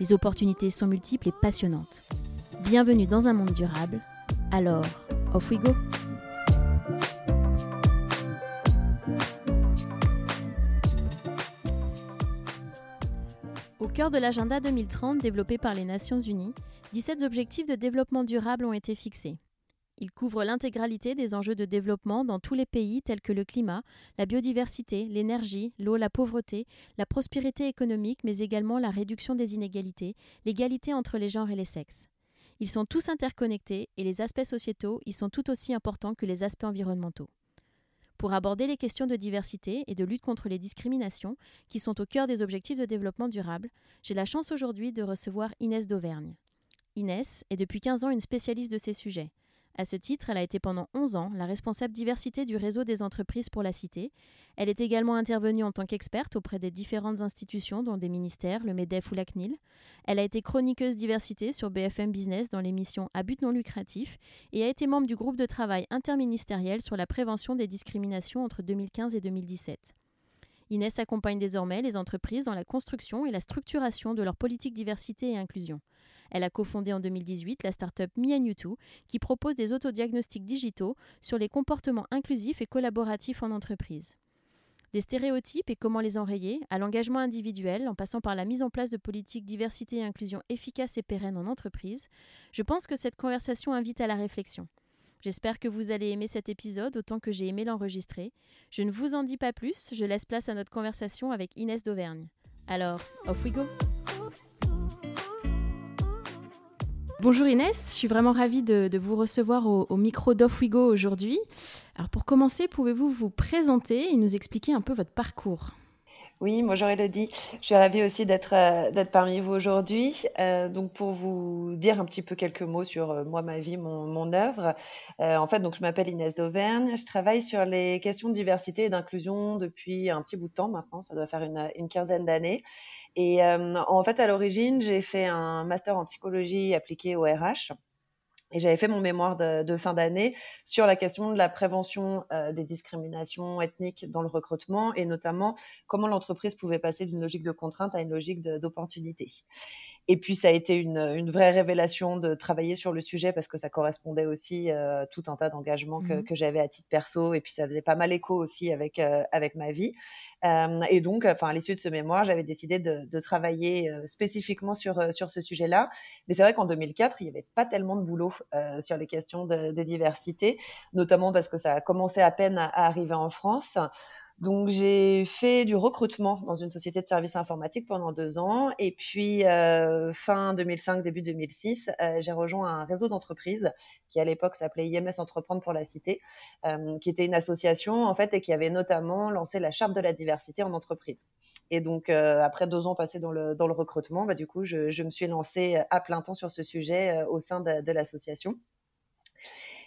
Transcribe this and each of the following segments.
Les opportunités sont multiples et passionnantes. Bienvenue dans un monde durable. Alors, off we go! Au cœur de l'agenda 2030 développé par les Nations Unies, 17 objectifs de développement durable ont été fixés. Ils couvrent l'intégralité des enjeux de développement dans tous les pays tels que le climat, la biodiversité, l'énergie, l'eau, la pauvreté, la prospérité économique, mais également la réduction des inégalités, l'égalité entre les genres et les sexes. Ils sont tous interconnectés et les aspects sociétaux y sont tout aussi importants que les aspects environnementaux. Pour aborder les questions de diversité et de lutte contre les discriminations, qui sont au cœur des objectifs de développement durable, j'ai la chance aujourd'hui de recevoir Inès d'Auvergne. Inès est depuis 15 ans une spécialiste de ces sujets. À ce titre, elle a été pendant 11 ans la responsable diversité du réseau des entreprises pour la cité. Elle est également intervenue en tant qu'experte auprès des différentes institutions, dont des ministères, le MEDEF ou la CNIL. Elle a été chroniqueuse diversité sur BFM Business dans l'émission À but non lucratif et a été membre du groupe de travail interministériel sur la prévention des discriminations entre 2015 et 2017. Inès accompagne désormais les entreprises dans la construction et la structuration de leur politique diversité et inclusion. Elle a cofondé en 2018 la start-up Me qui propose des autodiagnostics digitaux sur les comportements inclusifs et collaboratifs en entreprise. Des stéréotypes et comment les enrayer, à l'engagement individuel, en passant par la mise en place de politiques diversité et inclusion efficaces et pérennes en entreprise, je pense que cette conversation invite à la réflexion. J'espère que vous allez aimer cet épisode autant que j'ai aimé l'enregistrer. Je ne vous en dis pas plus, je laisse place à notre conversation avec Inès d'Auvergne. Alors, off we go! Bonjour Inès, je suis vraiment ravie de, vous recevoir au, micro d'Off-We-Go aujourd'hui. Alors pour commencer, pouvez-vous vous présenter et nous expliquer un peu votre parcours? Oui, bonjour Elodie. Je suis ravie aussi d'être euh, d'être parmi vous aujourd'hui. Euh, donc pour vous dire un petit peu quelques mots sur euh, moi, ma vie, mon, mon œuvre. en fait, donc je m'appelle Inès d'Auvergne. Je travaille sur les questions de diversité et d'inclusion depuis un petit bout de temps maintenant. Ça doit faire une, une quinzaine d'années. Et en fait, à l'origine, j'ai fait un master en psychologie appliquée au RH. Et j'avais fait mon mémoire de, fin d'année sur la question de la prévention euh, des discriminations ethniques dans le recrutement et notamment comment l'entreprise pouvait passer d'une logique de contrainte à une logique d'opportunité. Et puis ça a été une, vraie révélation de travailler sur le sujet parce que ça correspondait aussi à euh, tout un tas d'engagements que, mmh que j'avais à titre perso et puis ça faisait pas mal écho aussi avec euh, avec ma vie. et donc, enfin à l'issue de ce mémoire, j'avais décidé de, de travailler spécifiquement sur sur ce sujet-là. Mais c'est vrai qu'en 2004, il n'y avait pas tellement de boulot euh, sur les questions de, diversité, notamment parce que ça a commencé à peine à, arriver en France. Donc j'ai fait du recrutement dans une société de services informatiques pendant deux ans et puis euh, fin 2005 début 2006 euh, j'ai rejoint un réseau d'entreprises qui à l'époque s'appelait IMS Entreprendre pour la Cité, qui était une association en fait et qui avait notamment lancé la charte de la diversité en entreprise. Et donc après deux ans passés dans le dans le recrutement, bah, du coup je, me suis lancée à plein temps sur ce sujet au sein de l'association.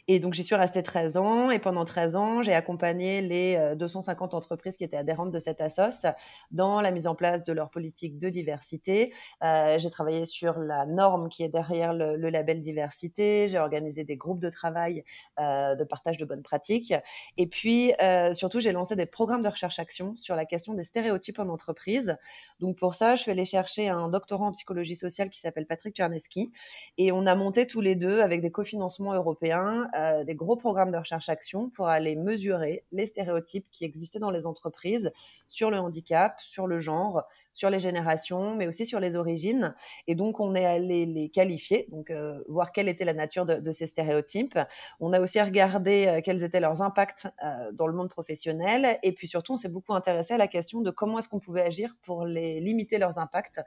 Et donc, j'y suis restée 13 ans. Et pendant 13 ans, j'ai accompagné les 250 euh, entreprises qui étaient adhérentes de cette ASOS dans la mise en place de leur politique de diversité. Euh, j'ai travaillé sur la norme qui est derrière le, label diversité. J'ai organisé des groupes de travail euh, de partage de bonnes pratiques. Et puis, surtout, j'ai lancé des programmes de recherche-action sur la question des stéréotypes en entreprise. Donc, pour ça, je suis allée chercher un doctorant en psychologie sociale qui s'appelle Patrick Czarneski. Et on a monté tous les deux avec des cofinancements européens euh, des gros programmes de recherche-action pour aller mesurer les stéréotypes qui existaient dans les entreprises sur le handicap, sur le genre, sur les générations, mais aussi sur les origines. Et donc, on est allé les qualifier, donc euh, voir quelle était la nature de, ces stéréotypes. On a aussi regardé euh, quels étaient leurs impacts dans le monde professionnel. Et puis surtout, on s'est beaucoup intéressé à la question de comment est-ce qu'on pouvait agir pour les limiter leurs impacts,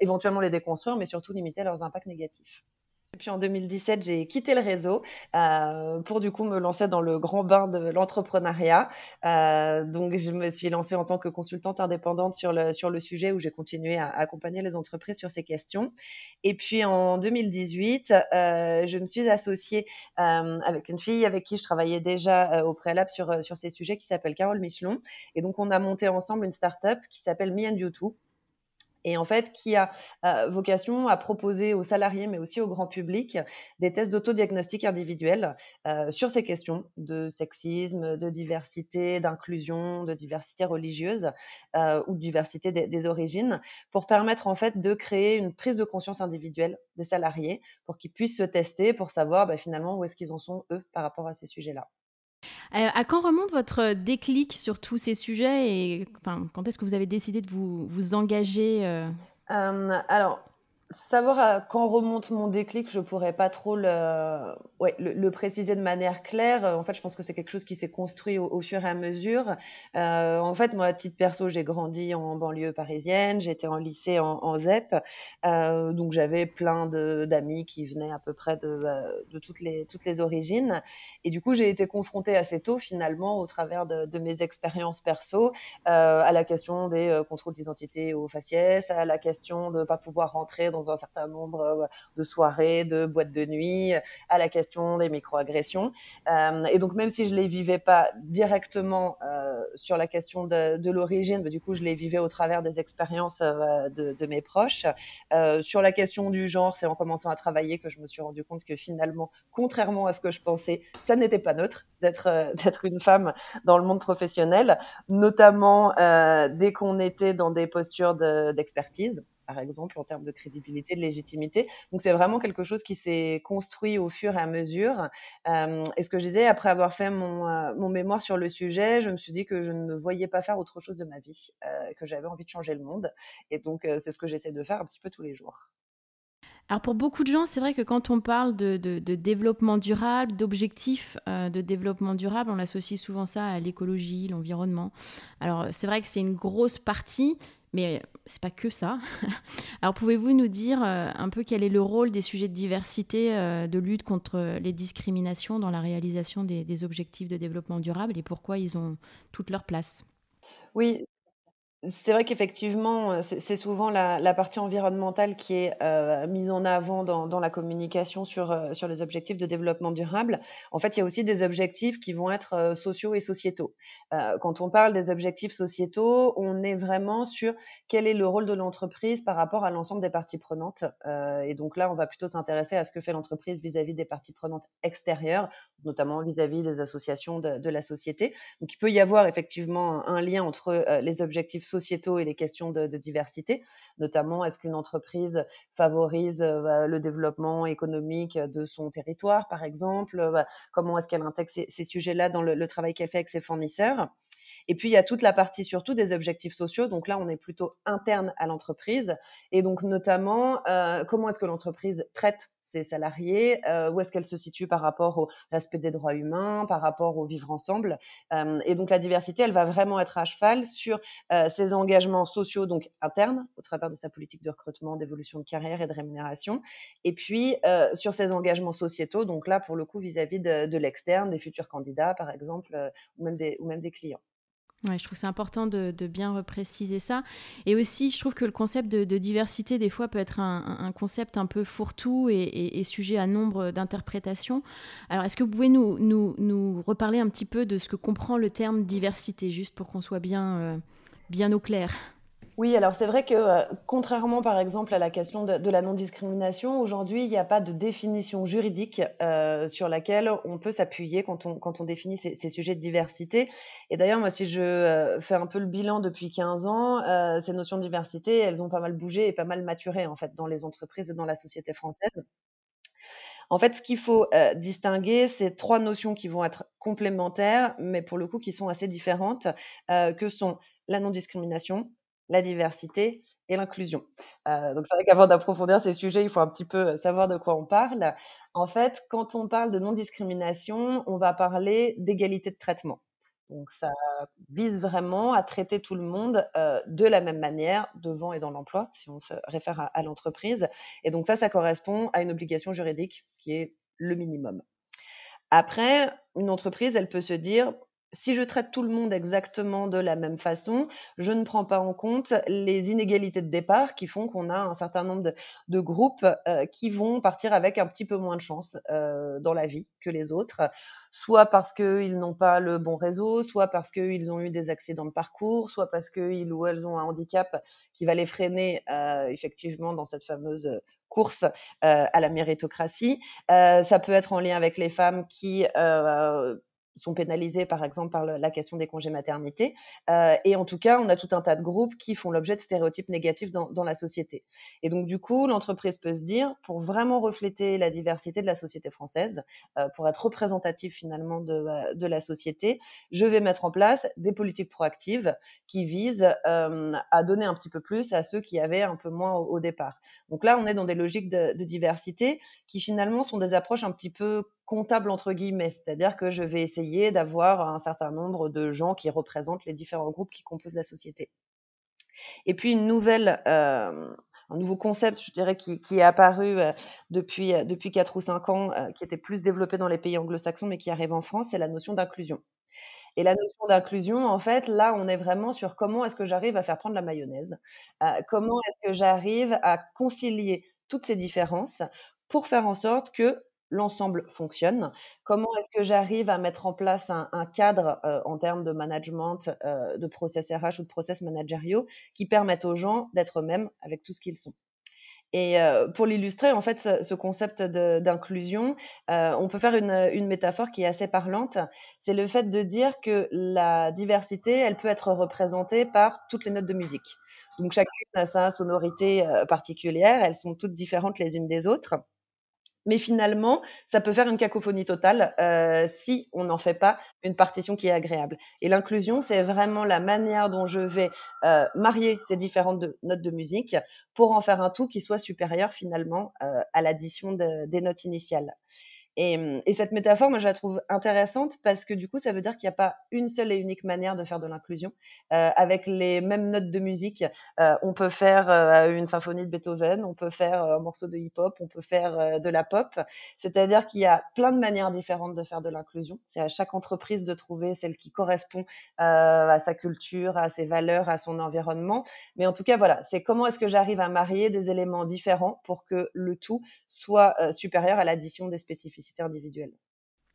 éventuellement les déconstruire, mais surtout limiter leurs impacts négatifs. Puis en 2017, j'ai quitté le réseau euh, pour du coup me lancer dans le grand bain de l'entrepreneuriat. Euh, donc je me suis lancée en tant que consultante indépendante sur le, sur le sujet où j'ai continué à accompagner les entreprises sur ces questions. Et puis en 2018, euh, je me suis associée avec une fille avec qui je travaillais déjà au préalable sur, sur ces sujets qui s'appelle Carole Michelon. Et donc on a monté ensemble une start-up qui s'appelle Me and You Too et en fait qui a euh, vocation à proposer aux salariés, mais aussi au grand public, des tests d'autodiagnostic individuel euh, sur ces questions de sexisme, de diversité, d'inclusion, de diversité religieuse euh, ou de diversité des, origines, pour permettre en fait de créer une prise de conscience individuelle des salariés, pour qu'ils puissent se tester, pour savoir bah, finalement où est-ce qu'ils en sont eux par rapport à ces sujets-là. Euh, à quand remonte votre déclic sur tous ces sujets et quand est-ce que vous avez décidé de vous, vous engager euh... Euh, Alors, Savoir à quand remonte mon déclic, je pourrais pas trop le, préciser de manière claire. En fait, je pense que c'est quelque chose qui s'est construit au, fur et à mesure. Euh, en fait, moi, à titre perso, j'ai grandi en banlieue parisienne, j'étais en lycée en, ZEP, euh, donc j'avais plein d'amis qui venaient à peu près de, euh, toutes, les, toutes les origines. Et du coup, j'ai été confrontée assez tôt, finalement, au travers de, mes expériences perso, euh, à la question des euh, contrôles d'identité au faciès, à la question de ne pas pouvoir rentrer dans un certain nombre euh, de soirées, de boîtes de nuit, à la question des microagressions. Euh, et donc, même si je les vivais pas directement euh, sur la question de, l'origine, du coup, je les vivais au travers des expériences euh, de, mes proches. Euh, sur la question du genre, c'est en commençant à travailler que je me suis rendu compte que finalement, contrairement à ce que je pensais, ça n'était pas neutre d'être euh, une femme dans le monde professionnel, notamment dès qu'on était dans des postures d'expertise. De, par exemple, en termes de crédibilité, de légitimité. Donc, c'est vraiment quelque chose qui s'est construit au fur et à mesure. Euh, et ce que je disais, après avoir fait mon, euh, mon, mémoire sur le sujet, je me suis dit que je ne me voyais pas faire autre chose de ma vie, euh, que j'avais envie de changer le monde. Et donc, c'est ce que j'essaie de faire un petit peu tous les jours. Alors pour beaucoup de gens, c'est vrai que quand on parle de, développement durable, d'objectifs de développement durable, on associe souvent ça à l'écologie, l'environnement. Alors c'est vrai que c'est une grosse partie, mais c'est pas que ça. Alors pouvez-vous nous dire euh, un peu quel est le rôle des sujets de diversité, euh, de lutte contre les discriminations dans la réalisation des, des, objectifs de développement durable et pourquoi ils ont toute leur place? Oui, c'est vrai qu'effectivement, c'est souvent la, partie environnementale qui est euh, mise en avant dans, la communication sur, euh, sur les objectifs de développement durable. En fait, il y a aussi des objectifs qui vont être euh, sociaux et sociétaux. Euh, quand on parle des objectifs sociétaux, on est vraiment sur quel est le rôle de l'entreprise par rapport à l'ensemble des parties prenantes. Euh, et donc là, on va plutôt s'intéresser à ce que fait l'entreprise vis-à-vis des parties prenantes extérieures, notamment vis-à-vis -vis des associations de, la société. Donc il peut y avoir effectivement un, lien entre euh, les objectifs sociétaux et les questions de, diversité, notamment est-ce qu'une entreprise favorise euh, le développement économique de son territoire, par exemple, comment est-ce qu'elle intègre ces, sujets-là dans le travail qu'elle fait avec ses fournisseurs? Et puis, il y a toute la partie surtout des objectifs sociaux. Donc là, on est plutôt interne à l'entreprise. Et donc, notamment, euh, comment est-ce que l'entreprise traite ses salariés? Euh, Où est-ce qu'elle se situe par rapport au respect des droits humains, par rapport au vivre ensemble? Euh, Et donc, la diversité, elle va vraiment être à cheval sur ses engagements sociaux, donc internes, au travers de sa politique de recrutement, d'évolution de carrière et de rémunération. Et puis, sur ses engagements sociétaux, donc là, pour le coup, vis-à-vis -vis de, l'externe, des futurs candidats, par exemple, ou même des clients. Je trouve c'est important de, de, bien repréciser ça. Et aussi, je trouve que le concept de, diversité, des fois, peut être un, concept un peu fourre-tout et, et, et, sujet à nombre d'interprétations. Alors, est-ce que vous pouvez nous, reparler un petit peu de ce que comprend le terme diversité, juste pour qu'on soit bien, euh, bien au clair? Oui, alors c'est vrai que euh, contrairement par exemple à la question de, la non-discrimination, aujourd'hui il n'y a pas de définition juridique euh, sur laquelle on peut s'appuyer quand on, définit ces, sujets de diversité. Et d'ailleurs, moi si je euh, fais un peu le bilan depuis 15 ans, ces notions de diversité, elles ont pas mal bougé et pas mal maturé en fait dans les entreprises et dans la société française. En fait, ce qu'il faut distinguer, c'est trois notions qui vont être complémentaires, mais pour le coup qui sont assez différentes, que sont la non-discrimination, la diversité et l'inclusion. Euh, donc c'est vrai qu'avant d'approfondir ces sujets, il faut un petit peu savoir de quoi on parle. En fait, quand on parle de non-discrimination, on va parler d'égalité de traitement. Donc ça vise vraiment à traiter tout le monde de la même manière devant et dans l'emploi, si on se réfère à, à l'entreprise. Et donc ça, ça correspond à une obligation juridique qui est le minimum. Après, une entreprise, elle peut se dire, si je traite tout le monde exactement de la même façon, je ne prends pas en compte les inégalités de départ qui font qu'on a un certain nombre de, groupes euh, qui vont partir avec un petit peu moins de chance euh, dans la vie que les autres, soit parce qu'ils n'ont pas le bon réseau, soit parce qu'ils ont eu des accidents de parcours, soit parce qu'ils ou elles ont un handicap qui va les freiner euh, effectivement dans cette fameuse course à la méritocratie. ça peut être en lien avec les femmes qui sont pénalisés, par exemple, par la question des congés maternité. Euh, et en tout cas, on a tout un tas de groupes qui font l'objet de stéréotypes négatifs dans, la société. Et donc, du coup, l'entreprise peut se dire, pour vraiment refléter la diversité de la société française, euh, pour être représentatif finalement de, euh, de, la société, je vais mettre en place des politiques proactives qui visent à donner un petit peu plus à ceux qui avaient un peu moins au, départ. Donc là, on est dans des logiques de diversité qui finalement sont des approches un petit peu comptable entre guillemets, c'est-à-dire que je vais essayer d'avoir un certain nombre de gens qui représentent les différents groupes qui composent la société. Et puis une nouvelle, euh, un nouveau concept, je dirais, qui, est apparu euh, depuis, euh, depuis 4 ou 5 ans, qui était plus développé dans les pays anglo-saxons, mais qui arrive en France, c'est la notion d'inclusion. Et la notion d'inclusion, en fait, là, on est vraiment sur comment est-ce que j'arrive à faire prendre la mayonnaise, comment est-ce que j'arrive à concilier toutes ces différences pour faire en sorte que l'ensemble fonctionne. Comment est-ce que j'arrive à mettre en place un, cadre euh, en termes de management, euh, de process RH ou de process managériaux qui permettent aux gens d'être eux-mêmes avec tout ce qu'ils sont? Et euh, pour l'illustrer, en fait, ce, concept d'inclusion, on peut faire une, une, métaphore qui est assez parlante. C'est le fait de dire que la diversité, elle peut être représentée par toutes les notes de musique. Donc chacune a sa sonorité particulière, elles sont toutes différentes les unes des autres. Mais finalement, ça peut faire une cacophonie totale euh, si on n'en fait pas une partition qui est agréable. Et l'inclusion, c'est vraiment la manière dont je vais euh, marier ces différentes notes de musique pour en faire un tout qui soit supérieur finalement euh, à l'addition des notes initiales. Mmh, et, cette métaphore, moi, je la trouve intéressante parce que du coup, ça veut dire qu'il n'y a pas une seule et unique manière de faire de l'inclusion. Euh, avec les mêmes notes de musique, euh, on peut faire euh, une symphonie de Beethoven, on peut faire un morceau de hip-hop, on peut faire de la pop. C'est-à-dire qu'il y a plein de manières différentes de faire de l'inclusion. C'est à chaque entreprise de trouver celle qui correspond à sa culture, à ses valeurs, à son environnement. Mais en tout cas, voilà, c'est comment est-ce que j'arrive à marier des éléments différents pour que le tout soit supérieur à l'addition des spécificités individuelle.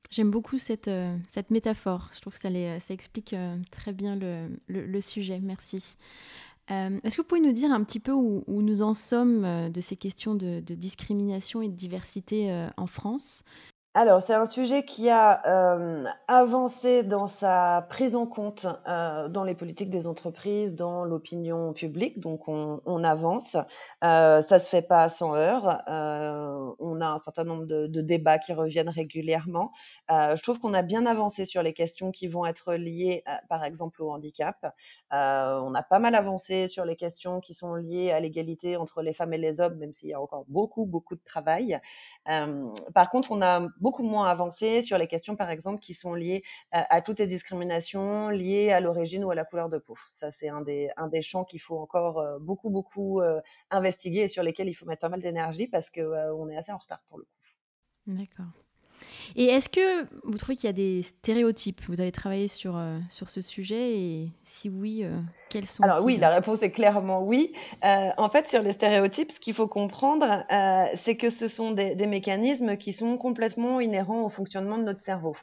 J'aime beaucoup cette, euh, cette métaphore. Je trouve que ça, ça explique euh, très bien le, sujet. Merci. Euh, est-ce que vous pouvez nous dire un petit peu où, nous en sommes de ces questions de discrimination et de diversité en France? Alors, c'est un sujet qui a euh, avancé dans sa prise en compte euh, dans les politiques des entreprises, dans l'opinion publique. Donc, on, avance. Euh, ça se fait pas sans heure. on a un certain nombre de, débats qui reviennent régulièrement. je trouve qu'on a bien avancé sur les questions qui vont être liées, par exemple, au handicap. on a pas mal avancé sur les questions qui sont liées à l'égalité entre les femmes et les hommes, même s'il y a encore beaucoup, beaucoup de travail. par contre, on a beaucoup moins avancé sur les questions, par exemple, qui sont liées à, toutes les discriminations liées à l'origine ou à la couleur de peau. Ça, c'est un des, un des champs qu'il faut encore euh, beaucoup, beaucoup euh, investiguer et sur lesquels il faut mettre pas mal d'énergie parce qu'on euh, on est assez en retard pour le coup. D'accord. Et est-ce que vous trouvez qu'il y a des stéréotypes? Vous avez travaillé sur, euh, sur ce sujet et si oui, euh, quels sont Alors oui, la réponse est clairement oui. Euh, en fait, sur les stéréotypes, ce qu'il faut comprendre, c'est que ce sont des, des mécanismes qui sont complètement inhérents au fonctionnement de notre cerveau.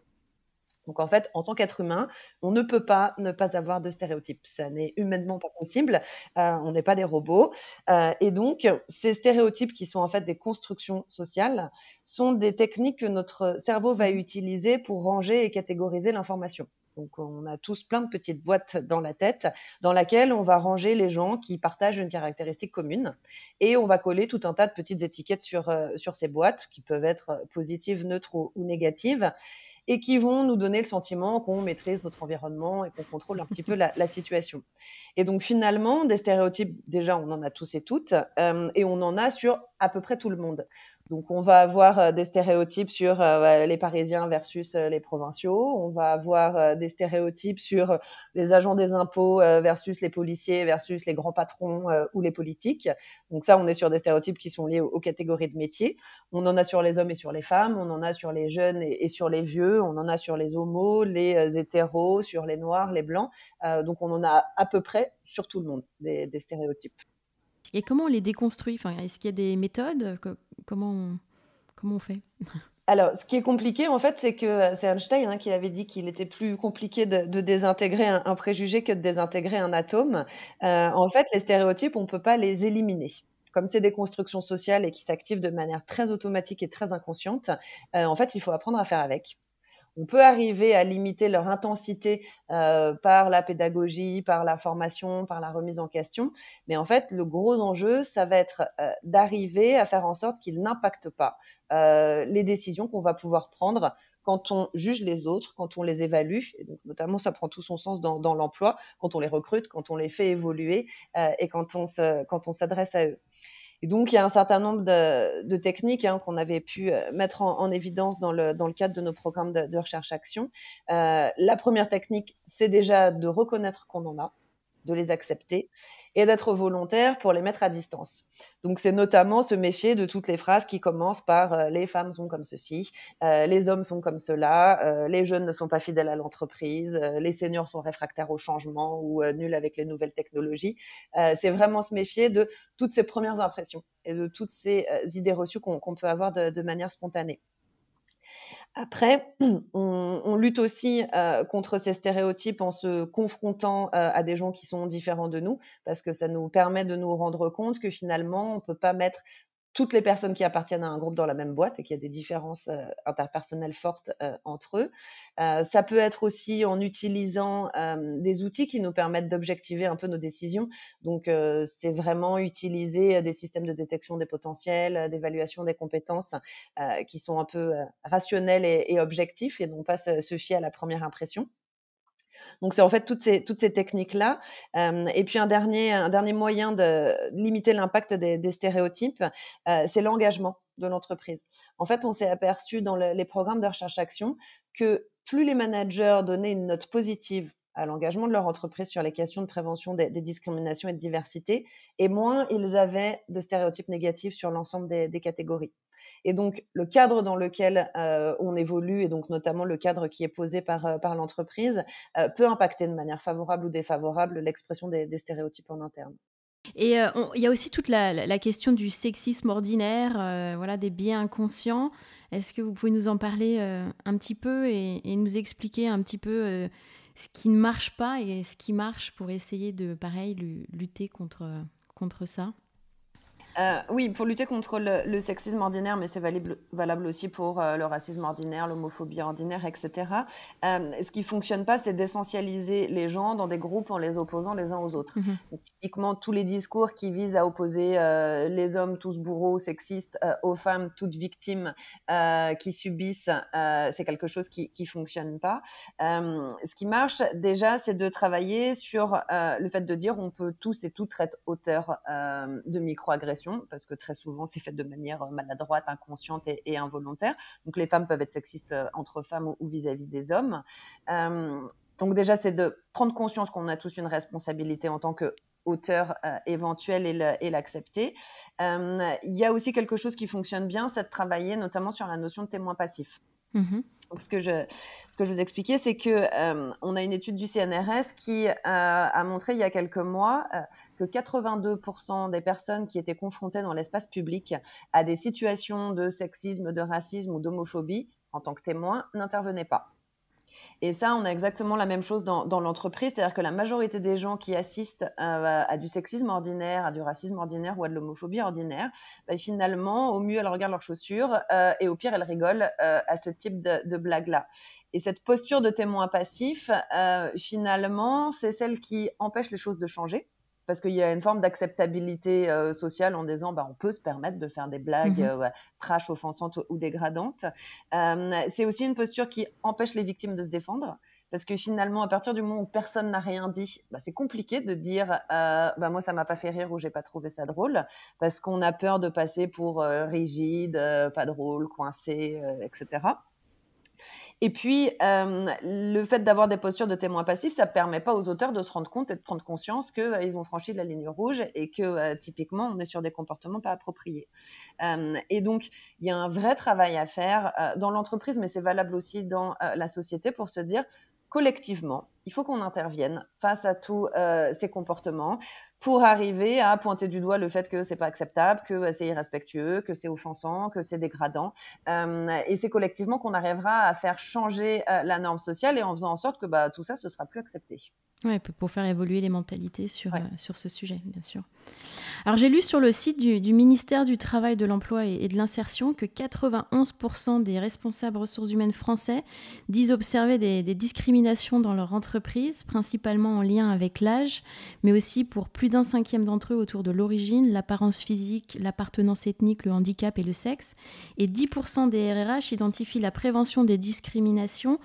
Donc en fait, en tant qu'être humain, on ne peut pas ne pas avoir de stéréotypes. Ça n'est humainement pas possible. Euh, on n'est pas des robots. Euh, et donc, ces stéréotypes qui sont en fait des constructions sociales sont des techniques que notre cerveau va utiliser pour ranger et catégoriser l'information. Donc, on a tous plein de petites boîtes dans la tête dans laquelle on va ranger les gens qui partagent une caractéristique commune et on va coller tout un tas de petites étiquettes sur, euh, sur ces boîtes qui peuvent être positives, neutres ou négatives et qui vont nous donner le sentiment qu'on maîtrise notre environnement et qu'on contrôle un petit peu la, situation. Et donc finalement, des stéréotypes, déjà, on en a tous et toutes, euh, et on en a sur à peu près tout le monde. Donc, on va avoir euh, des stéréotypes sur euh, les Parisiens versus euh, les provinciaux. On va avoir des stéréotypes sur les agents des impôts versus les policiers versus les grands patrons ou les politiques. Donc, ça, on est sur des stéréotypes qui sont liés aux, catégories de métiers. On en a sur les hommes et sur les femmes. On en a sur les jeunes et, sur les vieux. On en a sur les homos, les hétéros, sur les noirs, les blancs. donc, on en a à peu près sur tout le monde des, des stéréotypes. Et comment on les déconstruit? Enfin, Est-ce qu'il y a des méthodes? Comment, on, comment on fait? Alors, ce qui est compliqué, en fait, c'est que euh, c'est Einstein hein, qui avait dit qu'il était plus compliqué de, désintégrer un, préjugé que de désintégrer un atome. Euh, en fait, les stéréotypes, on ne peut pas les éliminer. Comme c'est des constructions sociales et qui s'activent de manière très automatique et très inconsciente, euh, en fait, il faut apprendre à faire avec. On peut arriver à limiter leur intensité euh, par la pédagogie, par la formation, par la remise en question. Mais en fait, le gros enjeu, ça va être euh, d'arriver à faire en sorte qu'ils n'impactent pas euh, les décisions qu'on va pouvoir prendre quand on juge les autres, quand on les évalue, et donc notamment ça prend tout son sens dans, dans l'emploi, quand on les recrute, quand on les fait évoluer et quand on s'adresse à eux. Et donc, il y a un certain nombre de, techniques hein, qu'on avait pu euh, mettre en, évidence dans le, cadre de nos programmes de, recherche-action. Euh, la première technique, c'est déjà de reconnaître qu'on en a, de les accepter et d'être volontaire pour les mettre à distance. Donc c'est notamment se méfier de toutes les phrases qui commencent par euh, les femmes sont comme ceci, euh, les hommes sont comme cela, euh, les jeunes ne sont pas fidèles à l'entreprise, les seniors sont réfractaires au changement ou nuls avec les nouvelles technologies. c'est vraiment se méfier de toutes ces premières impressions et de toutes ces idées reçues qu'on peut avoir de manière spontanée. Après, on, lutte aussi euh, contre ces stéréotypes en se confrontant euh, à des gens qui sont différents de nous, parce que ça nous permet de nous rendre compte que finalement, on ne peut pas mettre toutes les personnes qui appartiennent à un groupe dans la même boîte et qu'il y a des différences euh, interpersonnelles fortes euh, entre eux. Euh, ça peut être aussi en utilisant des outils qui nous permettent d'objectiver un peu nos décisions. Donc, c'est vraiment utiliser des systèmes de détection des potentiels, d'évaluation des compétences qui sont un peu rationnels et, objectifs et non pas se fier à la première impression. Donc c'est en fait toutes ces, toutes ces techniques-là. et puis un dernier, un dernier moyen de limiter l'impact des, stéréotypes, c'est l'engagement de l'entreprise. En fait, on s'est aperçu dans les programmes de recherche-action que plus les managers donnaient une note positive à l'engagement de leur entreprise sur les questions de prévention des, discriminations et de diversité, et moins ils avaient de stéréotypes négatifs sur l'ensemble des catégories. Et donc, le cadre dans lequel euh, on évolue, et donc notamment le cadre qui est posé par, euh, par l'entreprise, euh, peut impacter de manière favorable ou défavorable l'expression des, stéréotypes en interne. Et il y a aussi toute la, question du sexisme ordinaire, voilà, des biais inconscients. Est-ce que vous pouvez nous en parler un petit peu et, et, nous expliquer un petit peu ce qui ne marche pas et ce qui marche pour essayer de, pareil, lutter contre, contre ça? Euh, oui, pour lutter contre le, sexisme ordinaire, mais c'est valable, valable, aussi pour euh, le racisme ordinaire, l'homophobie ordinaire, etc. Euh, ce qui fonctionne pas, c'est d'essentialiser les gens dans des groupes en les opposant les uns aux autres. Mhm. typiquement, tous les discours qui visent à opposer les hommes tous bourreaux, sexistes, aux femmes toutes victimes qui subissent, c'est quelque chose qui ne fonctionne pas. ce qui marche déjà, c'est de travailler sur le fait de dire on peut tous et toutes être auteurs de microagressions parce que très souvent, c'est fait de manière euh, maladroite, inconsciente et, involontaire. Donc, les femmes peuvent être sexistes euh, entre femmes ou vis-à-vis des hommes. Euh, donc, déjà, c'est de prendre conscience qu'on a tous une responsabilité en tant que auteur éventuel et l'accepter. il y a aussi quelque chose qui fonctionne bien, c'est de travailler notamment sur la notion de témoin passif. Mmh ce que je, ce que je vous expliquais, c'est que euh, on a une étude du CNRS qui euh, a montré il y a quelques mois euh, que 82% des personnes qui étaient confrontées dans l'espace public à des situations de sexisme, de racisme ou d'homophobie en tant que témoins n'intervenaient pas. Et ça, on a exactement la même chose dans, l'entreprise, c'est-à-dire que la majorité des gens qui assistent euh, à, du sexisme ordinaire, à du racisme ordinaire ou à de l'homophobie ordinaire, bah, finalement, au mieux, elles regardent leurs chaussures euh, et au pire, elles rigolent euh, à ce type de blague-là. Et cette posture de témoin passif, finalement, c'est celle qui empêche les choses de changer parce qu'il y a une forme d'acceptabilité euh, sociale en disant bah, on peut se permettre de faire des blagues mmh euh, trash, offensantes ou, dégradantes. Euh, c'est aussi une posture qui empêche les victimes de se défendre parce que finalement, à partir du moment où personne n'a rien dit, bah, c'est compliqué de dire bah, moi, ça m'a pas fait rire ou j'ai pas trouvé ça drôle, parce qu'on a peur de passer pour rigide, pas drôle, coincé, etc. Et puis, euh, le fait d'avoir des postures de témoins passifs, ça ne permet pas aux auteurs de se rendre compte et de prendre conscience qu'ils euh, ont franchi la ligne rouge et que euh, typiquement, on est sur des comportements pas appropriés. et donc, il y a un vrai travail à faire dans l'entreprise, mais c'est valable aussi dans la société pour se dire, collectivement, il faut qu'on intervienne face à tous ces comportements pour arriver à pointer du doigt le fait que c'est pas acceptable, que c'est irrespectueux, que c'est offensant, que c'est dégradant. Euh, et c'est collectivement qu'on arrivera à faire changer euh, la norme sociale et en faisant en sorte que bah, tout ça, ce sera plus accepté. Oui, pour faire évoluer les mentalités sur, euh, sur ce sujet, bien sûr. Alors j'ai lu sur le site du, ministère du Travail, de l'Emploi et, de l'Insertion que 91% des responsables ressources humaines français disent observer des, des, discriminations dans leur entreprise, principalement en lien avec l'âge, mais aussi pour plus d'un cinquième d'entre eux autour de l'origine, l'apparence physique, l'appartenance ethnique, le handicap et le sexe. Et 10% des RRH identifient la prévention des discriminations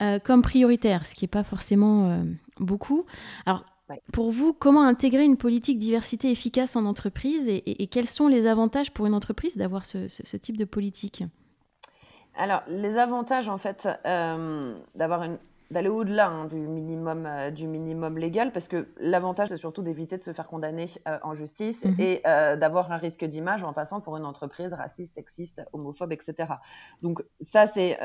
euh, comme prioritaire, ce qui n'est pas forcément euh, beaucoup. Alors, pour vous, comment intégrer une politique diversité efficace en entreprise et, quels sont les avantages pour une entreprise d'avoir ce, type de politique? Alors, les avantages, en fait, euh, d'avoir une d'aller au-delà hein, du minimum du minimum légal parce que l'avantage c'est surtout d'éviter de se faire condamner en justice mmh et d'avoir un risque d'image en passant pour une entreprise raciste, sexiste, homophobe, etc. Donc ça c'est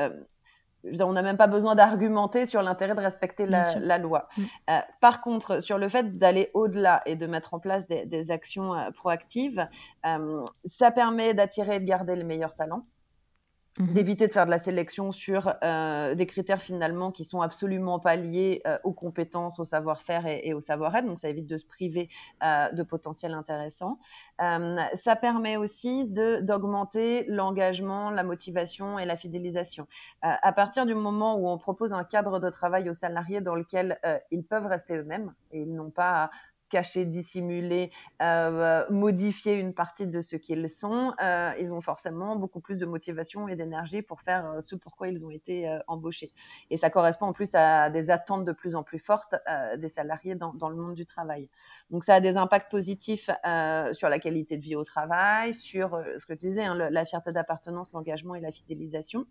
on n'a même pas besoin d'argumenter sur l'intérêt de respecter la, loi. Mm. Euh, par contre, sur le fait d'aller au-delà et de mettre en place des, actions euh, proactives, euh, ça permet d'attirer et de garder les meilleurs talents. Mmh d'éviter de faire de la sélection sur euh, des critères finalement qui sont absolument pas liés euh, aux compétences, au savoir-faire et, au savoir-être. Donc ça évite de se priver euh, de potentiels intéressants. ça permet aussi d'augmenter l'engagement, la motivation et la fidélisation. à partir du moment où on propose un cadre de travail aux salariés dans lequel ils peuvent rester eux-mêmes et ils n'ont pas cacher, dissimuler, euh, modifier une partie de ce qu'ils sont, euh, ils ont forcément beaucoup plus de motivation et d'énergie pour faire euh, ce pourquoi ils ont été embauchés. Et ça correspond en plus à des attentes de plus en plus fortes des salariés dans, le monde du travail. Donc ça a des impacts positifs sur la qualité de vie au travail, sur ce que tu disais, hein, la fierté d'appartenance, l'engagement et la fidélisation.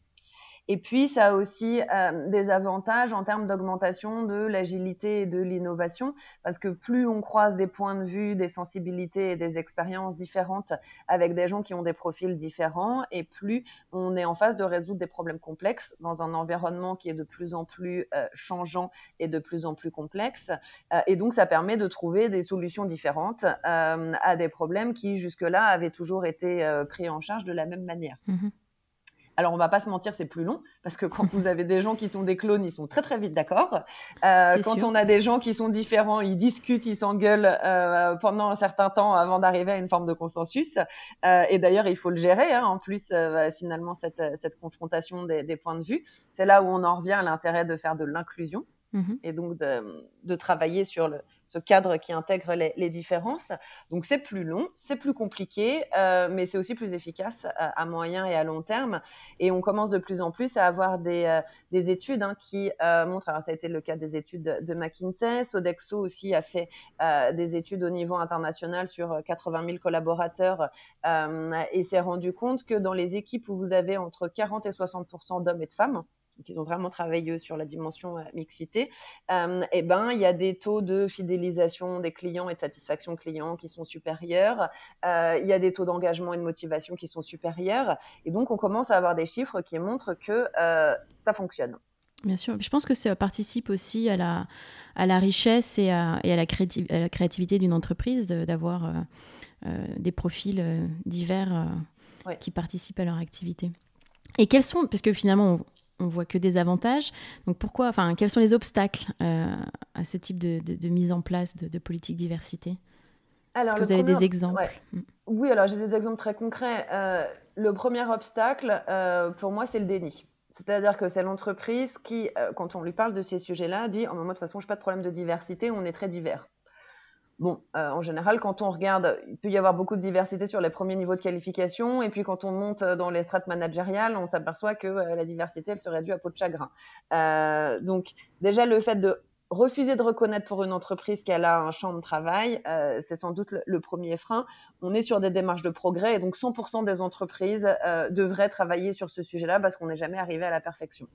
Et puis, ça a aussi euh, des avantages en termes d'augmentation de l'agilité et de l'innovation, parce que plus on croise des points de vue, des sensibilités et des expériences différentes avec des gens qui ont des profils différents, et plus on est en phase de résoudre des problèmes complexes dans un environnement qui est de plus en plus euh, changeant et de plus en plus complexe. Euh, et donc, ça permet de trouver des solutions différentes à des problèmes qui, jusque-là, avaient toujours été pris en charge de la même manière. Mmh alors, on va pas se mentir, c'est plus long parce que quand vous avez des gens qui sont des clones, ils sont très très vite d'accord. Euh, quand on a des gens qui sont différents, ils discutent, ils s'engueulent euh, pendant un certain temps avant d'arriver à une forme de consensus. Euh, et d'ailleurs, il faut le gérer. Hein, en plus, bah, finalement, cette, cette confrontation des, des, points de vue, c'est là où on en revient à l'intérêt de faire de l'inclusion. Mmh et donc de, travailler sur ce cadre qui intègre les, différences. Donc c'est plus long, c'est plus compliqué, euh, mais c'est aussi plus efficace à, moyen et à long terme. Et on commence de plus en plus à avoir des, euh, des études hein, qui euh, montrent, alors ça a été le cas des études de, McKinsey, Sodexo aussi a fait des études au niveau international sur 80 000 collaborateurs et s'est rendu compte que dans les équipes où vous avez entre 40 et 60% d'hommes et de femmes, qui ont vraiment travaillé sur la dimension euh, mixité, euh, eh ben, il y a des taux de fidélisation des clients et de satisfaction client qui sont supérieurs. Euh, il y a des taux d'engagement et de motivation qui sont supérieurs. Et donc, on commence à avoir des chiffres qui montrent que ça fonctionne. Bien sûr. Je pense que ça participe aussi à la, à la richesse et à, et à, la, la, créativité d'une entreprise d'avoir des profils divers qui participent à leur activité. Et quels sont, parce que finalement, on voit que des avantages. Donc pourquoi, enfin, quels sont les obstacles euh, à ce type de, mise en place de, politique diversité? Est-ce que vous avez des exemples? mm. Oui, alors j'ai des exemples très concrets. Euh, le premier obstacle, euh, pour moi, c'est le déni. C'est-à-dire que c'est l'entreprise qui, quand on lui parle de ces sujets-là, dit oh, Moi, de toute façon, je n'ai pas de problème de diversité, on est très divers. Bon, euh, en général, quand on regarde, il peut y avoir beaucoup de diversité sur les premiers niveaux de qualification, et puis quand on monte dans les strates managériales, on s'aperçoit que euh, la diversité, elle se réduit à peau de chagrin. Euh, donc, déjà, le fait de refuser de reconnaître pour une entreprise qu'elle a un champ de travail, c'est sans doute le, premier frein. On est sur des démarches de progrès, et donc 100% des entreprises devraient travailler sur ce sujet-là parce qu'on n'est jamais arrivé à la perfection.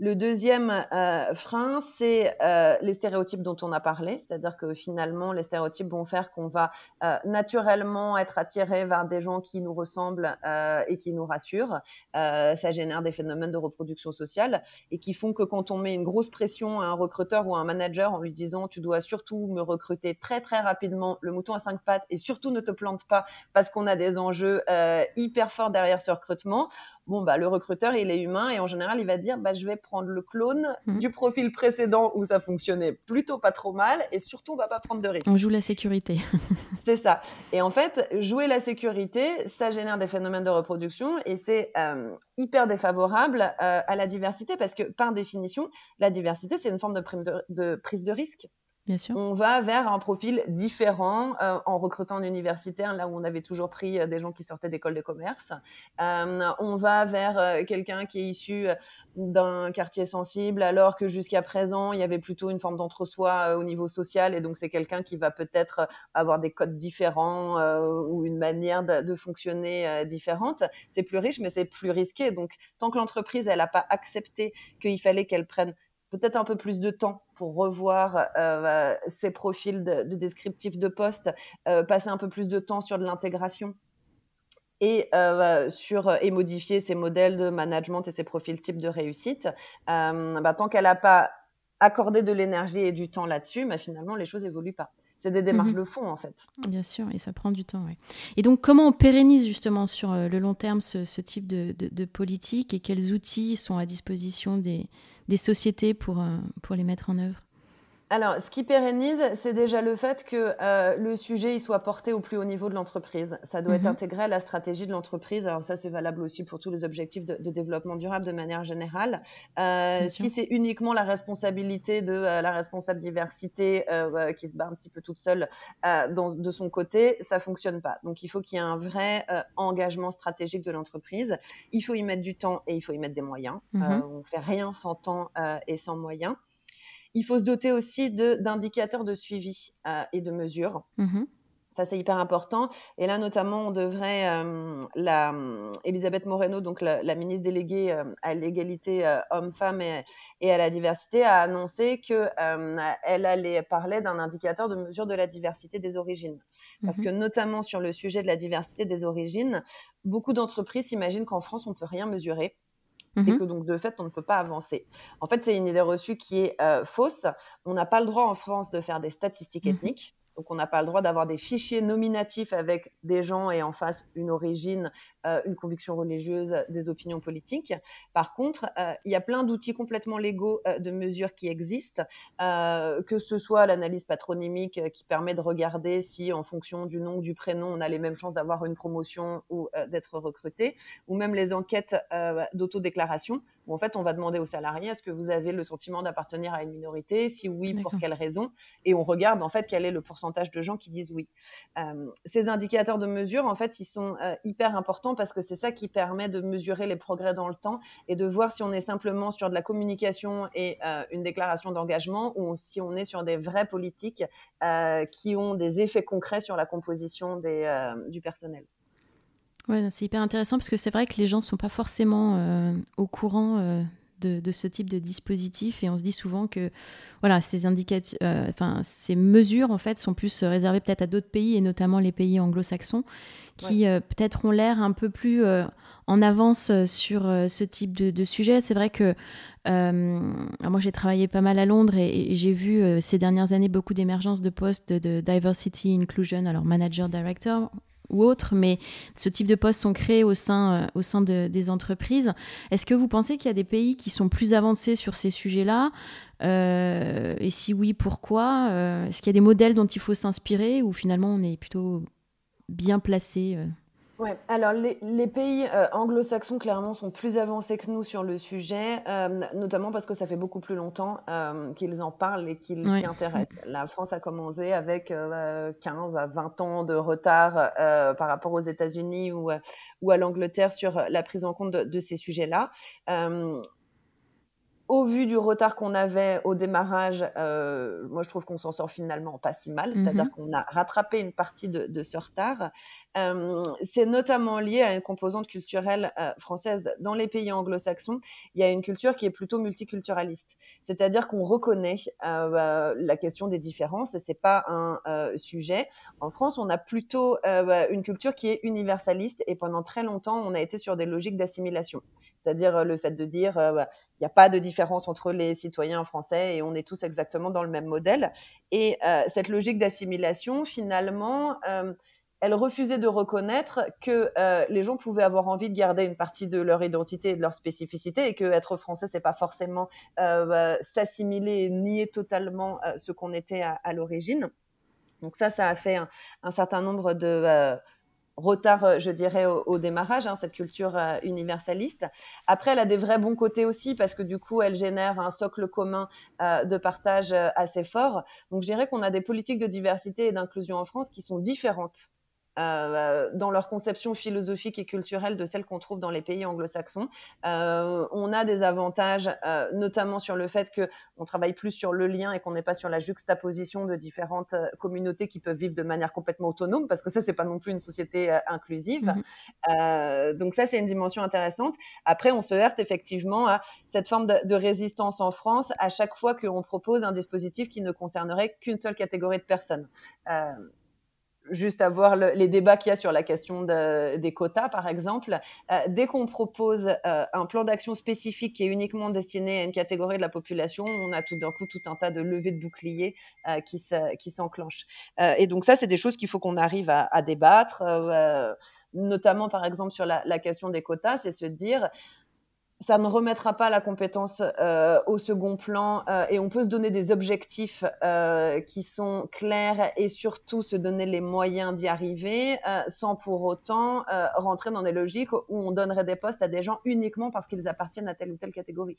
Le deuxième euh, frein, c'est euh, les stéréotypes dont on a parlé, c'est-à-dire que finalement, les stéréotypes vont faire qu'on va euh, naturellement être attiré vers des gens qui nous ressemblent et qui nous rassurent. ça génère des phénomènes de reproduction sociale et qui font que quand on met une grosse pression à un recruteur ou à un manager en lui disant tu dois surtout me recruter très très rapidement, le mouton à cinq pattes et surtout ne te plante pas parce qu'on a des enjeux hyper forts derrière ce recrutement, bon, bah, le recruteur, il est humain et en général, il va dire, bah, je vais prendre le clone mmh. du profil précédent où ça fonctionnait plutôt pas trop mal et surtout, on va pas prendre de risques. On joue la sécurité. c'est ça. Et en fait, jouer la sécurité, ça génère des phénomènes de reproduction et c'est euh, hyper défavorable euh, à la diversité parce que, par définition, la diversité, c'est une forme de prise de risque. On va vers un profil différent euh, en recrutant un universitaire, là où on avait toujours pris euh, des gens qui sortaient d'école de commerce. Euh, on va vers quelqu'un qui est issu d'un quartier sensible, alors que jusqu'à présent, il y avait plutôt une forme d'entre-soi au niveau social. Et donc, c'est quelqu'un qui va peut-être avoir des codes différents ou une manière de, de fonctionner différente. C'est plus riche, mais c'est plus risqué. Donc, tant que l'entreprise, elle n'a pas accepté qu'il fallait qu'elle prenne peut-être un peu plus de temps pour revoir euh, ces profils de, de descriptifs de poste, euh, passer un peu plus de temps sur de l'intégration et, euh, sur, et modifier ses modèles de management et ses profils types de réussite. Bah, tant qu'elle n'a pas accordé de l'énergie et du temps là-dessus, bah, finalement, les choses évoluent pas c'est des démarches mhm. de fond en fait. Bien sûr, et ça prend du temps. Et donc, comment on pérennise justement sur le long terme ce, type de, de, politique et quels outils sont à disposition des, des sociétés pour, euh, pour les mettre en œuvre? Alors, ce qui pérennise, c'est déjà le fait que euh, le sujet il soit porté au plus haut niveau de l'entreprise. Ça doit être mhm. intégré à la stratégie de l'entreprise. Alors ça, c'est valable aussi pour tous les objectifs de, développement durable de manière générale. Euh, si c'est uniquement la responsabilité de la responsable diversité qui se bat un petit peu toute seule dans, de son côté, ça fonctionne pas. Donc, il faut qu'il y ait un vrai engagement stratégique de l'entreprise. Il faut y mettre du temps et il faut y mettre des moyens. Mhm. on fait rien sans temps et sans moyens. Il faut se doter aussi d'indicateurs de, suivi euh, et de mesures. Mmh Ça, c'est hyper important. Et là, notamment, on devrait, euh, la, Elisabeth Moreno, donc la, ministre déléguée euh, à l'égalité homme-femme et, à la diversité, a annoncé qu'elle allait parler d'un indicateur de mesure de la diversité des origines. Parce mmh que, notamment sur le sujet de la diversité des origines, beaucoup d'entreprises s'imaginent qu'en France, on ne peut rien mesurer et mmh que donc de fait on ne peut pas avancer. En fait, c'est une idée reçue qui est euh, fausse. On n'a pas le droit en France de faire des statistiques mmh ethniques. Donc, on n'a pas le droit d'avoir des fichiers nominatifs avec des gens et en face une origine, euh, une conviction religieuse, des opinions politiques. Par contre, euh, il y a plein d'outils complètement légaux euh, de mesures qui existent, que ce soit l'analyse patronymique qui permet de regarder si, en fonction du nom ou du prénom, on a les mêmes chances d'avoir une promotion ou d'être recruté, ou même les enquêtes d'autodéclaration où en fait on va demander aux salariés est-ce que vous avez le sentiment d'appartenir à une minorité? Si oui, pour quelle raison? Et on regarde en fait quel est le pourcentage de gens qui disent oui. Euh, ces indicateurs de mesure, en fait, ils sont euh, hyper importants parce que c'est ça qui permet de mesurer les progrès dans le temps et de voir si on est simplement sur de la communication et euh, une déclaration d'engagement ou si on est sur des vraies politiques qui ont des effets concrets sur la composition des, du personnel. Ouais, c'est hyper intéressant parce que c'est vrai que les gens ne sont pas forcément euh, au courant euh, de, ce type de dispositif et on se dit souvent que voilà, ces, euh, enfin, ces mesures en fait sont plus réservées peut-être à d'autres pays et notamment les pays anglo-saxons qui peut-être ont l'air un peu plus en avance sur ce type de, sujet. C'est vrai que moi j'ai travaillé pas mal à Londres et, et j'ai vu ces dernières années beaucoup d'émergence de postes de diversity inclusion, alors manager director ou autres, mais ce type de postes sont créés au sein, euh, au sein de, des entreprises. Est-ce que vous pensez qu'il y a des pays qui sont plus avancés sur ces sujets-là? Euh, Et si oui, pourquoi? Euh, Est-ce qu'il y a des modèles dont il faut s'inspirer ou finalement on est plutôt bien placé Ouais, alors les les pays, heu, anglo-saxons clairement sont plus avancés que nous sur le sujet, hem, notamment parce que ça fait beaucoup plus longtemps, hem, qu'ils en parlent et qu'ils s'y intéressent. La France a commencé avec, heu, 15 à 20 ans de retard, heu, par rapport aux États-Unis ou, heu, ou à l'Angleterre sur, la prise en compte de de ces sujets-là. Au vu du retard qu'on avait au démarrage, heu, moi je trouve qu'on s'en sort finalement pas si mal, Mmh c'est-à-dire qu'on a rattrapé une partie de de ce retard. Hem, c'est notamment lié à une composante culturelle, heu, française. Dans les pays anglo-saxons, il y a une culture qui est plutôt multiculturaliste. C'est-à-dire qu'on reconnaît, heu, bah, la question des différences et c'est pas un, heu, sujet. En France, on a plutôt, heu, bah, une culture qui est universaliste et pendant très longtemps, on a été sur des logiques d'assimilation. C'est-à-dire, le fait de dire, bah n'y a pas de différence entre les citoyens français et on est tous exactement dans le même modèle. Et euh, cette logique d'assimilation, finalement, euh, elle refusait de reconnaître que euh, les gens pouvaient avoir envie de garder une partie de leur identité et de leur spécificité et que être français, c'est pas forcément s'assimiler et nier totalement ce qu'on était à, l'origine. Donc ça, ça a fait un, certain nombre de, retard, euh, je dirais, au, au démarrage, hein, cette culture euh, universaliste. Après, elle a des vrais bons côtés aussi, parce que du coup, elle génère un socle commun euh, de partage euh, assez fort. Donc, je dirais qu'on a des politiques de diversité et d'inclusion en France qui sont différentes euh, dans leur conception philosophique et culturelle de celles qu'on trouve dans les pays anglo-saxons. Euh, on a des avantages, euh, notamment sur le fait qu'on travaille plus sur le lien et qu'on n'est pas sur la juxtaposition de différentes communautés qui peuvent vivre de manière complètement autonome, parce que ça, c'est pas non plus une société inclusive. Mmh Euh, donc ça, c'est une dimension intéressante. Après, on se heurte effectivement à cette forme de, de résistance en France à chaque fois qu'on propose un dispositif qui ne concernerait qu'une seule catégorie de personnes. Juste à voir le, les débats qu'il y a sur la question de, des quotas, par exemple. Euh, dès qu'on propose euh, un plan d'action spécifique qui est uniquement destiné à une catégorie de la population, on a tout d'un coup tout un tas de levées de boucliers euh, qui, qui s'enclenchent. Et donc ça, c'est des choses qu'il faut qu'on arrive à, débattre, notamment par exemple sur la question des quotas, c'est se dire ça ne remettra pas la compétence euh, au second plan euh, et on peut se donner des objectifs euh, qui sont clairs et surtout se donner les moyens d'y arriver sans pour autant rentrer dans des logiques où on donnerait des postes à des gens uniquement parce qu'ils appartiennent à telle ou telle catégorie.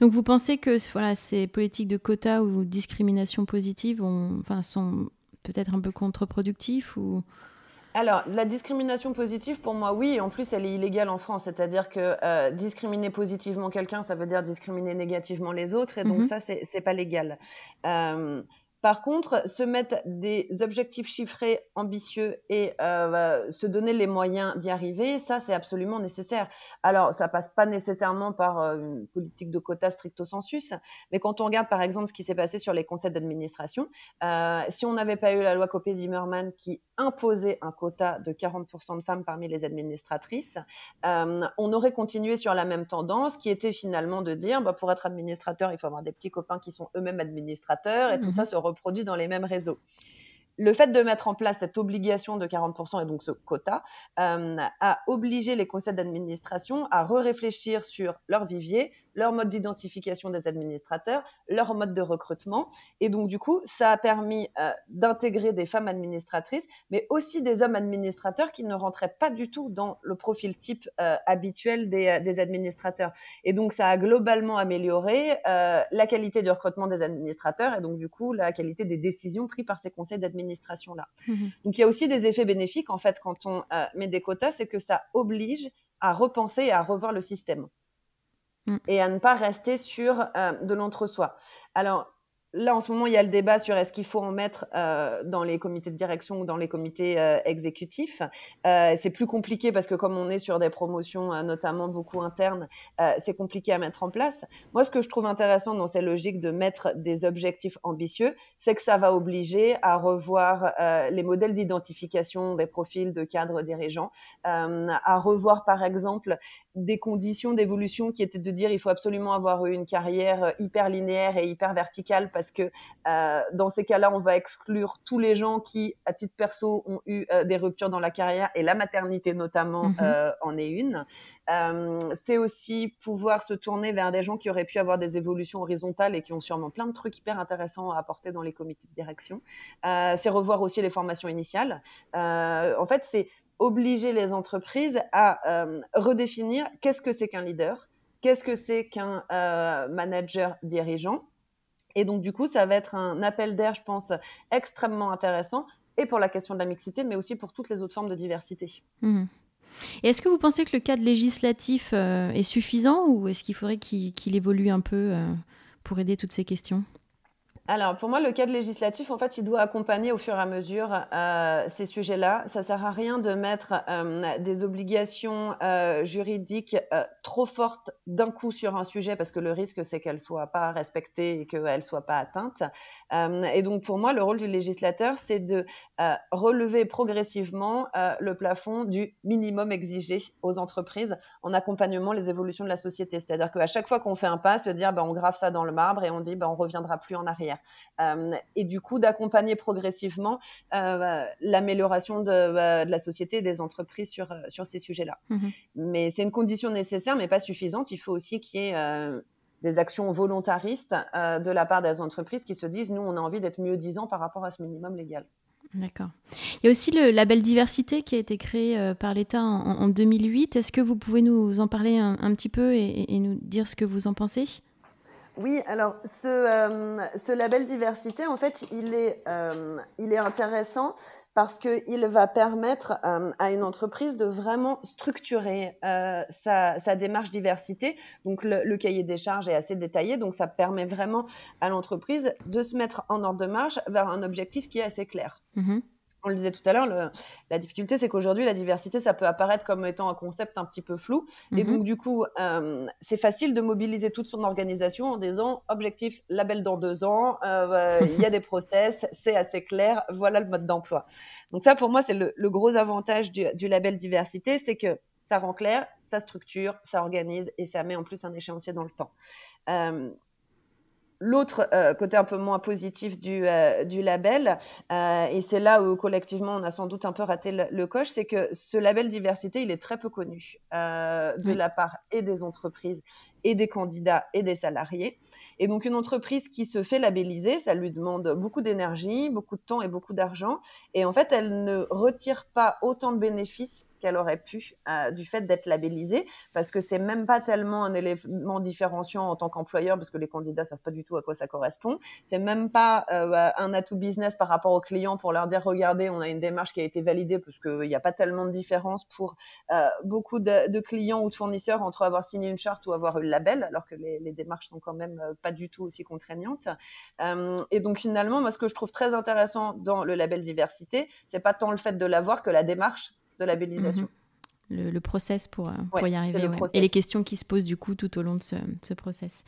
Donc vous pensez que voilà, ces politiques de quotas ou discrimination positive sont peut-être un peu contre-productifs ou alors, la discrimination positive, pour moi, oui. En plus, elle est illégale en France. C'est-à-dire que euh, discriminer positivement quelqu'un, ça veut dire discriminer négativement les autres. Et donc, Mhm. ça, c'est pas légal. Euh, par contre, se mettre des objectifs chiffrés ambitieux et euh, se donner les moyens d'y arriver, ça c'est absolument nécessaire. Alors, ça passe pas nécessairement par euh, une politique de quotas stricto sensus, mais quand on regarde par exemple ce qui s'est passé sur les conseils d'administration, euh, si on n'avait pas eu la loi Copé-Zimmermann qui imposait un quota de 40% de femmes parmi les administratrices, on aurait continué sur la même tendance qui était finalement de dire, bah, pour être administrateur, il faut avoir des petits copains qui sont eux-mêmes administrateurs et mmh. tout ça se reproduit dans les mêmes réseaux. Le fait de mettre en place cette obligation de 40% et donc ce quota euh, a obligé les conseils d'administration à re-réfléchir sur leur vivier, leur mode d'identification des administrateurs, leur mode de recrutement. Et donc, du coup, ça a permis euh, d'intégrer des femmes administratrices, mais aussi des hommes administrateurs qui ne rentraient pas du tout dans le profil type euh, habituel des, des, administrateurs. Et donc, ça a globalement amélioré euh, la qualité du recrutement des administrateurs et donc, du coup, la qualité des décisions prises par ces conseils d'administration-là. Mmh. Donc, il y a aussi des effets bénéfiques, en fait, quand on euh, met des quotas, c'est que ça oblige à repenser et à revoir le système mmh. et à ne pas rester sur euh, de l'entre-soi. Alors, là, en ce moment, il y a le débat sur est-ce qu'il faut en mettre euh, dans les comités de direction ou dans les comités euh, exécutifs. Euh, c'est plus compliqué parce que comme on est sur des promotions, notamment beaucoup internes, c'est compliqué à mettre en place. Moi, ce que je trouve intéressant dans ces logiques de mettre des objectifs ambitieux, c'est que ça va obliger à revoir les modèles d'identification des profils de cadres dirigeants, à revoir, par exemple, des conditions d'évolution qui étaient de dire il faut absolument avoir une carrière hyper linéaire et hyper verticale parce que euh, dans ces cas-là, on va exclure tous les gens qui, à titre perso, ont eu euh, des ruptures dans la carrière et la maternité notamment mm -hmm. euh, en est une. c'est aussi pouvoir se tourner vers des gens qui auraient pu avoir des évolutions horizontales et qui ont sûrement plein de trucs hyper intéressants à apporter dans les comités de direction. c'est revoir aussi les formations initiales. en fait, c'est obliger les entreprises à redéfinir qu'est-ce que c'est qu'un leader, qu'est-ce que c'est qu'un manager dirigeant. Et donc, du coup, ça va être un appel d'air, je pense, extrêmement intéressant, et pour la question de la mixité, mais aussi pour toutes les autres formes de diversité. Mmh. Et est-ce que vous pensez que le cadre législatif est suffisant ou est-ce qu'il faudrait qu'il évolue un peu pour aider toutes ces questions? Alors, pour moi, le cadre législatif, en fait, il doit accompagner au fur et à mesure euh, ces sujets-là. Ça sert à rien de mettre euh, des obligations euh, juridiques trop fortes d'un coup sur un sujet parce que le risque, c'est qu'elles soient pas respectées et qu'elles soient pas atteintes. et donc, pour moi, le rôle du législateur, c'est de relever progressivement le plafond du minimum exigé aux entreprises en accompagnement les évolutions de la société. C'est-à-dire qu'à chaque fois qu'on fait un pas, se dire, ben, on grave ça dans le marbre et on dit, ben, on reviendra plus en arrière. Euh, et du coup d'accompagner progressivement euh, l'amélioration de, de, la société et des entreprises sur, sur ces sujets-là. Mmh mais c'est une condition nécessaire, mais pas suffisante. Il faut aussi qu'il y ait euh, des actions volontaristes de la part des entreprises qui se disent nous, on a envie d'être mieux disant par rapport à ce minimum légal. D'accord. Il y a aussi le label diversité qui a été créé par l'État en, 2008. Est-ce que vous pouvez nous en parler un, petit peu et, et, nous dire ce que vous en pensez? Oui, alors ce, euh, ce, label diversité, en fait, il est, euh, intéressant parce qu'il va permettre euh, à une entreprise de vraiment structurer sa, démarche diversité. Donc le, cahier des charges est assez détaillé, donc ça permet vraiment à l'entreprise de se mettre en ordre de marche vers un objectif qui est assez clair. Mmh on le disait tout à l'heure, la difficulté, c'est qu'aujourd'hui, la diversité, ça peut apparaître comme étant un concept un petit peu flou. Et mhm. donc, du coup, euh, c'est facile de mobiliser toute son organisation en disant objectif, label dans deux ans, euh, il y a des process, c'est assez clair, voilà le mode d'emploi. Donc, ça, pour moi, c'est le, gros avantage du, label diversité, c'est que ça rend clair, ça structure, ça organise et ça met en plus un échéancier dans le temps. Euh, L'autre euh, côté un peu moins positif du, euh, du label, euh, et c'est là où collectivement on a sans doute un peu raté le, coche, c'est que ce label diversité, il est très peu connu de la part et des entreprises et des candidats et des salariés. Et donc une entreprise qui se fait labelliser, ça lui demande beaucoup d'énergie, beaucoup de temps et beaucoup d'argent, et en fait elle ne retire pas autant de bénéfices qu'elle aurait pu euh, du fait d'être labellisée, parce que c'est même pas tellement un élément différenciant en tant qu'employeur, parce que les candidats savent pas du tout à quoi ça correspond. C'est même pas euh, un atout business par rapport aux clients pour leur dire regardez, on a une démarche qui a été validée, parce qu'il n'y a pas tellement de différence pour euh, beaucoup de, clients ou de fournisseurs entre avoir signé une charte ou avoir eu le label, alors que les, les démarches sont quand même pas du tout aussi contraignantes. et donc finalement, moi, ce que je trouve très intéressant dans le label diversité, c'est pas tant le fait de l'avoir que la démarche de labellisation. Mhm. Le, le, process pour, euh, y arriver. Et les questions qui se posent du coup tout au long de ce, ce process.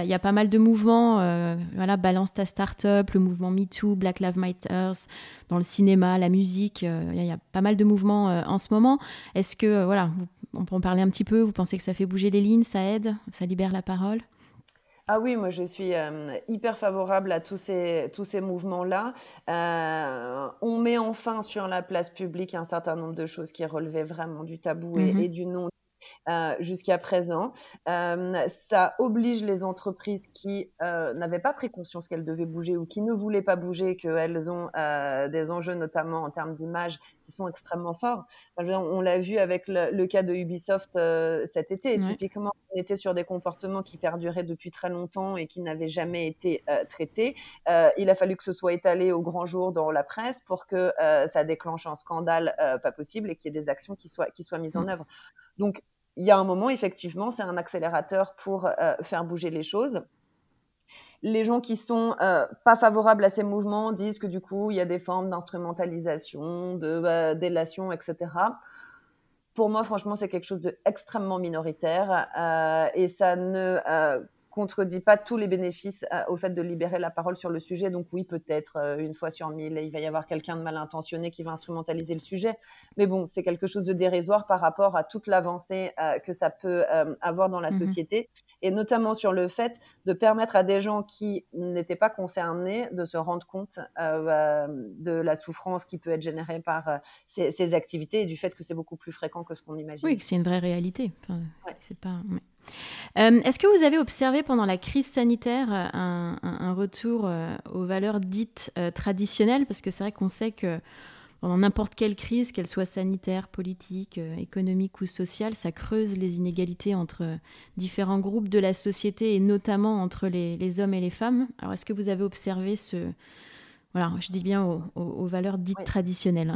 Il y a pas mal de mouvements, euh, voilà, Balance ta start-up, le mouvement MeToo, Black Lives Matter, dans le cinéma, la musique. Euh, il y a pas mal de mouvements en ce moment. Est-ce que, voilà, on peut en parler un petit peu? Vous pensez que ça fait bouger les lignes, ça aide, ça libère la parole? Ah oui, moi je suis euh, hyper favorable à tous ces, tous ces mouvements-là. Euh, on met enfin sur la place publique un certain nombre de choses qui relevaient vraiment du tabou et, mmh du non euh, jusqu'à présent. Euh, ça oblige les entreprises qui euh, n'avaient pas pris conscience qu'elles devaient bouger ou qui ne voulaient pas bouger, qu'elles ont des enjeux notamment en termes d'image qui sont extrêmement forts. on l'a vu avec le, cas de Ubisoft cet été. Typiquement, on était sur des comportements qui perduraient depuis très longtemps et qui n'avaient jamais été traités. il a fallu que ce soit étalé au grand jour dans la presse pour que ça déclenche un scandale pas possible et qu'il y ait des actions qui soient, qui soient mises en mmh. œuvre. Donc, il y a un moment, effectivement, c'est un accélérateur pour euh, faire bouger les choses. Les gens qui sont euh, pas favorables à ces mouvements disent que du coup, il y a des formes d'instrumentalisation, de euh, délation, etc. Pour moi, franchement, c'est quelque chose d'extrêmement minoritaire et ça ne contredit pas tous les bénéfices euh, au fait de libérer la parole sur le sujet. Donc oui, peut-être euh, une fois sur mille, il va y avoir quelqu'un de mal intentionné qui va instrumentaliser le sujet. Mais bon, c'est quelque chose de dérisoire par rapport à toute l'avancée euh, que ça peut avoir dans la mmh société, et notamment sur le fait de permettre à des gens qui n'étaient pas concernés de se rendre compte de la souffrance qui peut être générée par ces, activités et du fait que c'est beaucoup plus fréquent que ce qu'on imagine. Oui, que c'est une vraie réalité. C'est pas. Euh, est-ce que vous avez observé pendant la crise sanitaire euh, un, retour euh, aux valeurs dites traditionnelles? Parce que c'est vrai qu'on sait que pendant n'importe quelle crise, qu'elle soit sanitaire, politique, économique ou sociale, ça creuse les inégalités entre différents groupes de la société et notamment entre les, hommes et les femmes. Alors, est-ce que vous avez observé ce... Voilà, je dis bien aux, valeurs dites traditionnelles?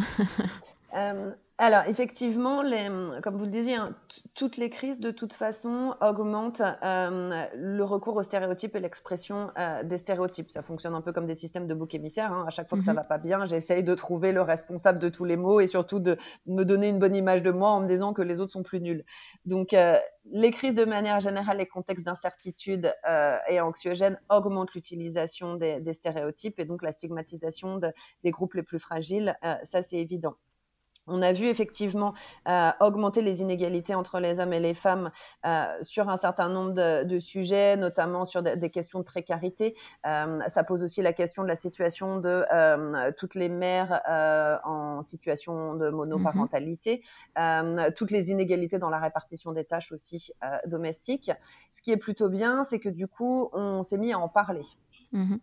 Alors, effectivement, les, comme vous le disiez, hein, toutes les crises, de toute façon, augmentent euh, le recours aux stéréotypes et l'expression euh, des stéréotypes. Ça fonctionne un peu comme des systèmes de bouc émissaire. Hein. À chaque fois que ça mhm. va pas bien, j'essaye de trouver le responsable de tous les maux et surtout de me donner une bonne image de moi en me disant que les autres sont plus nuls. Donc, euh, les crises, de manière générale, les contextes d'incertitude et anxiogène augmentent l'utilisation des, des, stéréotypes et donc la stigmatisation de, des groupes les plus fragiles. ça, c'est évident. On a vu effectivement euh, augmenter les inégalités entre les hommes et les femmes euh, sur un certain nombre de, sujets, notamment sur des questions de précarité. Euh, ça pose aussi la question de la situation de toutes les mères en situation de monoparentalité, mmh toutes les inégalités dans la répartition des tâches aussi domestiques. Ce qui est plutôt bien, c'est que du coup, on s'est mis à en parler. Mmh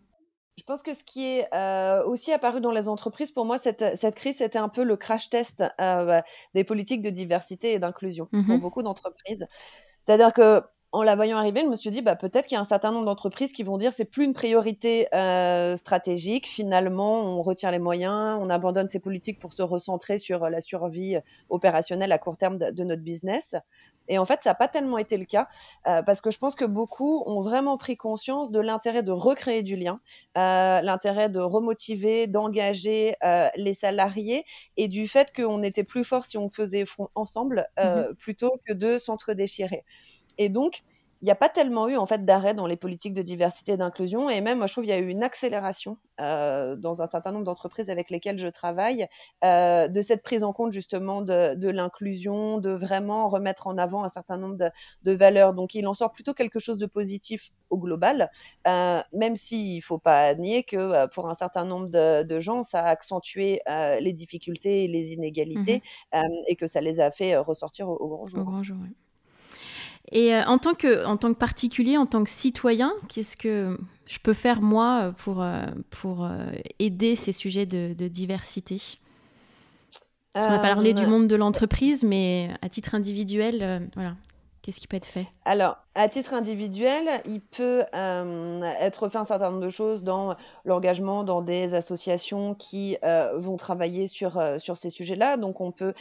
je pense que ce qui est euh, aussi apparu dans les entreprises, pour moi, cette, cette crise, c'était un peu le crash test euh, des politiques de diversité et d'inclusion pour mmh beaucoup d'entreprises. C'est-à-dire que en la voyant arriver, je me suis dit, bah, peut-être qu'il y a un certain nombre d'entreprises qui vont dire c'est plus une priorité euh, stratégique. Finalement, on retient les moyens, on abandonne ces politiques pour se recentrer sur la survie opérationnelle à court terme de notre business. Et en fait, ça n'a pas tellement été le cas euh, parce que je pense que beaucoup ont vraiment pris conscience de l'intérêt de recréer du lien, euh, l'intérêt de remotiver, d'engager euh, les salariés et du fait qu'on était plus fort si on faisait front ensemble mmh plutôt que de s'entre-déchirer. Et donc, il n'y a pas tellement eu en fait d'arrêt dans les politiques de diversité et d'inclusion et même moi je trouve qu'il y a eu une accélération euh, dans un certain nombre d'entreprises avec lesquelles je travaille euh, de cette prise en compte justement de, l'inclusion, de vraiment remettre en avant un certain nombre de, valeurs. Donc il en sort plutôt quelque chose de positif au global, euh, même s'il ne faut pas nier que pour un certain nombre de, gens ça a accentué les difficultés et les inégalités mmh et que ça les a fait ressortir au, grand jour. Au grand jour et euh, en, tant que, en tant que particulier, en tant que citoyen, qu'est-ce que je peux faire moi pour, euh, pour euh, aider ces sujets de, diversité? On va parler du monde de l'entreprise, mais à titre individuel, voilà, Qu'est-ce qui peut être fait? Alors, à titre individuel, il peut euh, être fait un certain nombre de choses dans l'engagement dans des associations qui euh, vont travailler sur, euh, sur ces sujets-là. Donc, on peut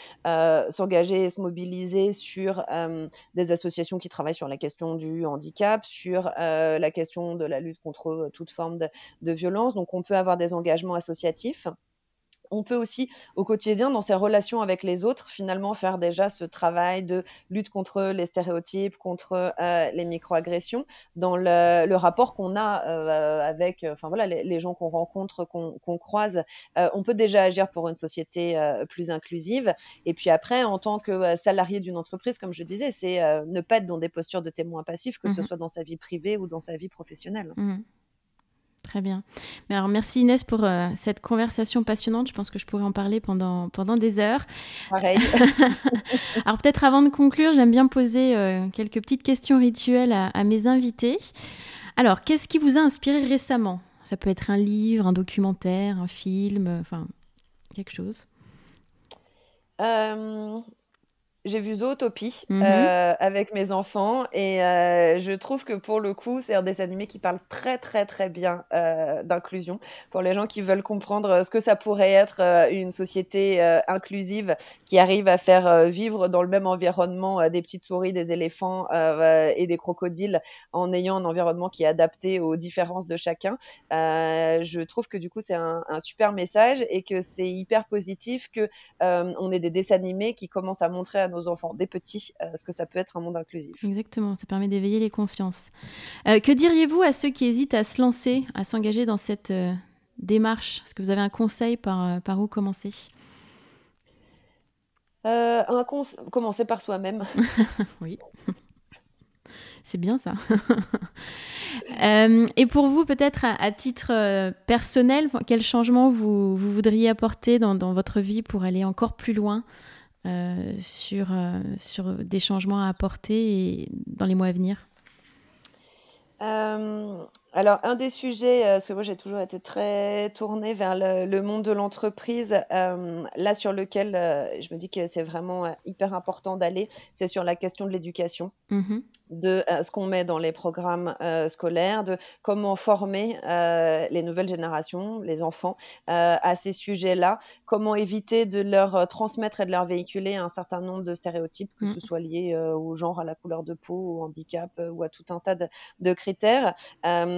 s'engager et se mobiliser sur des associations qui travaillent sur la question du handicap, sur la question de la lutte contre toute forme de violence. Donc, on peut avoir des engagements associatifs on peut aussi, au quotidien, dans ses relations avec les autres, finalement faire déjà ce travail de lutte contre les stéréotypes, contre euh, les microagressions, dans le, rapport qu'on a euh, avec, enfin voilà, les, gens qu'on rencontre, qu'on croise. Euh, on peut déjà agir pour une société plus inclusive. Et puis après, en tant que salarié d'une entreprise, comme je disais, c'est ne pas être dans des postures de témoin passif, que ce mmh soit dans sa vie privée ou dans sa vie professionnelle. Mmh Très bien. Mais alors, merci Inès pour euh, cette conversation passionnante. Je pense que je pourrais en parler pendant, pendant des heures. Pareil. alors peut-être avant de conclure, j'aime bien poser euh, quelques petites questions rituelles à, mes invités. Alors, qu'est-ce qui vous a inspiré récemment? Ça peut être un livre, un documentaire, un film, enfin, quelque chose. Euh, j'ai vu Zootopie mmh euh, avec mes enfants et euh, je trouve que pour le coup, c'est un dessin animé qui parle très très très bien euh, d'inclusion pour les gens qui veulent comprendre ce que ça pourrait être une société inclusive qui arrive à faire vivre dans le même environnement des petites souris, des éléphants et des crocodiles en ayant un environnement qui est adapté aux différences de chacun. je trouve que du coup, c'est un, un, super message et que c'est hyper positif que on ait des dessins animés qui commencent à montrer à nos enfants, des petits, euh, ce que ça peut être un monde inclusif. Exactement, ça permet d'éveiller les consciences. Euh, que diriez-vous à ceux qui hésitent à se lancer, à s'engager dans cette euh, démarche? Est-ce que vous avez un conseil par, par où commencer? Un Commencer par soi-même. oui. C'est bien ça. et pour vous, peut-être à, titre personnel, quel changement vous, vous voudriez apporter dans, dans, votre vie pour aller encore plus loin? Euh, sur, euh, sur des changements à apporter dans les mois à venir? Euh, Alors, un des sujets, heu, parce que moi j'ai toujours été très tournée vers le le monde de l'entreprise, hem, là sur lequel, heu, je me dis que c'est vraiment, hyper important d'aller, c'est sur la question de l'éducation. Mmh De, ce qu'on met dans les programmes, scolaires, de comment former, les nouvelles générations, les enfants, à ces sujets-là. Comment éviter de leur, transmettre et de leur véhiculer un certain nombre de stéréotypes, que Mmh. ce soit lié, au genre, à la couleur de peau, au handicap, ou à tout un tas de de critères.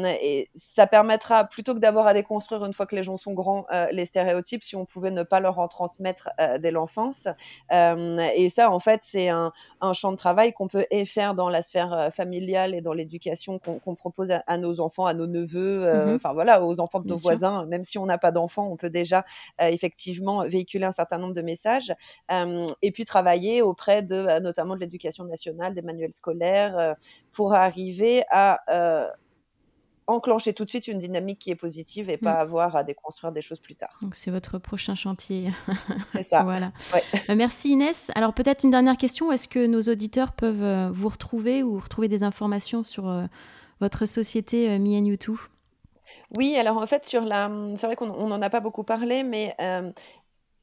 Et ça permettra, plutôt que d'avoir à déconstruire une fois que les gens sont grands, heu, les stéréotypes, si on pouvait ne pas leur en transmettre, heu, dès l'enfance. Hem et ça, en fait, c'est un un champ de travail qu'on peut et faire dans la sphère, familiale et dans l'éducation qu'on propose à à nos enfants, à nos neveux, heu, Mmh enfin voilà, aux enfants de Bien nos sûr. voisins. Même si on n'a pas d'enfants, on peut déjà, effectivement véhiculer un certain nombre de messages. Et puis travailler auprès de, notamment de l'éducation nationale, des manuels scolaires, pour arriver à, enclencher tout de suite une dynamique qui est positive et Mmh. pas avoir à déconstruire des choses plus tard. Donc c'est votre prochain chantier. C'est ça, Voilà. ouais. Bah, merci Inès. Alors peut-être une dernière question, est-ce que nos auditeurs peuvent, heu, vous retrouver ou retrouver des informations sur, heu, votre société, Me and You Too? Oui, alors en fait sur la, mmh, c'est vrai qu'on on n'en a pas beaucoup parlé, mais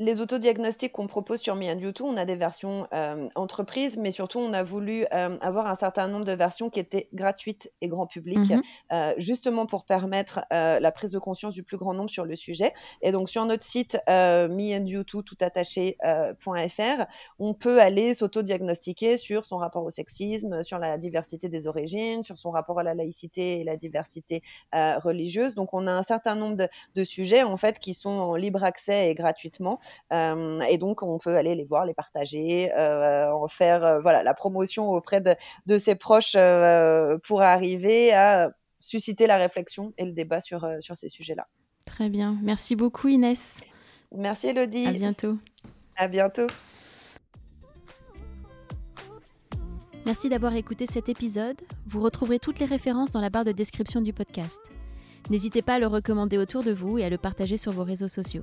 Les autodiagnostics qu'on propose sur Me and You Too, on a des versions, hem, entreprises, mais surtout on a voulu, hem, avoir un certain nombre de versions qui étaient gratuites et grand public, Mmh heu, justement pour permettre, heu, la prise de conscience du plus grand nombre sur le sujet. Et donc sur notre site, heu, meandyouToo tout attaché, heu, .fr, on peut aller s'autodiagnostiquer sur son rapport au sexisme, sur la diversité des origines, sur son rapport à la laïcité et la diversité, religieuse. Donc on a un certain nombre de de sujets en fait qui sont en libre accès et gratuitement et donc on peut aller les voir, les partager, heu, en faire, heu, voilà, la promotion auprès de de ses proches, pour arriver à susciter la réflexion et le débat sur, sur ces sujets-là. Très bien. Merci beaucoup Inès. Merci À Elodie, bientôt. à bientôt. Merci d'avoir écouté cet épisode. Vous retrouverez toutes les références dans la barre de description du podcast. N'hésitez pas à le recommander autour de vous et à le partager sur vos réseaux sociaux.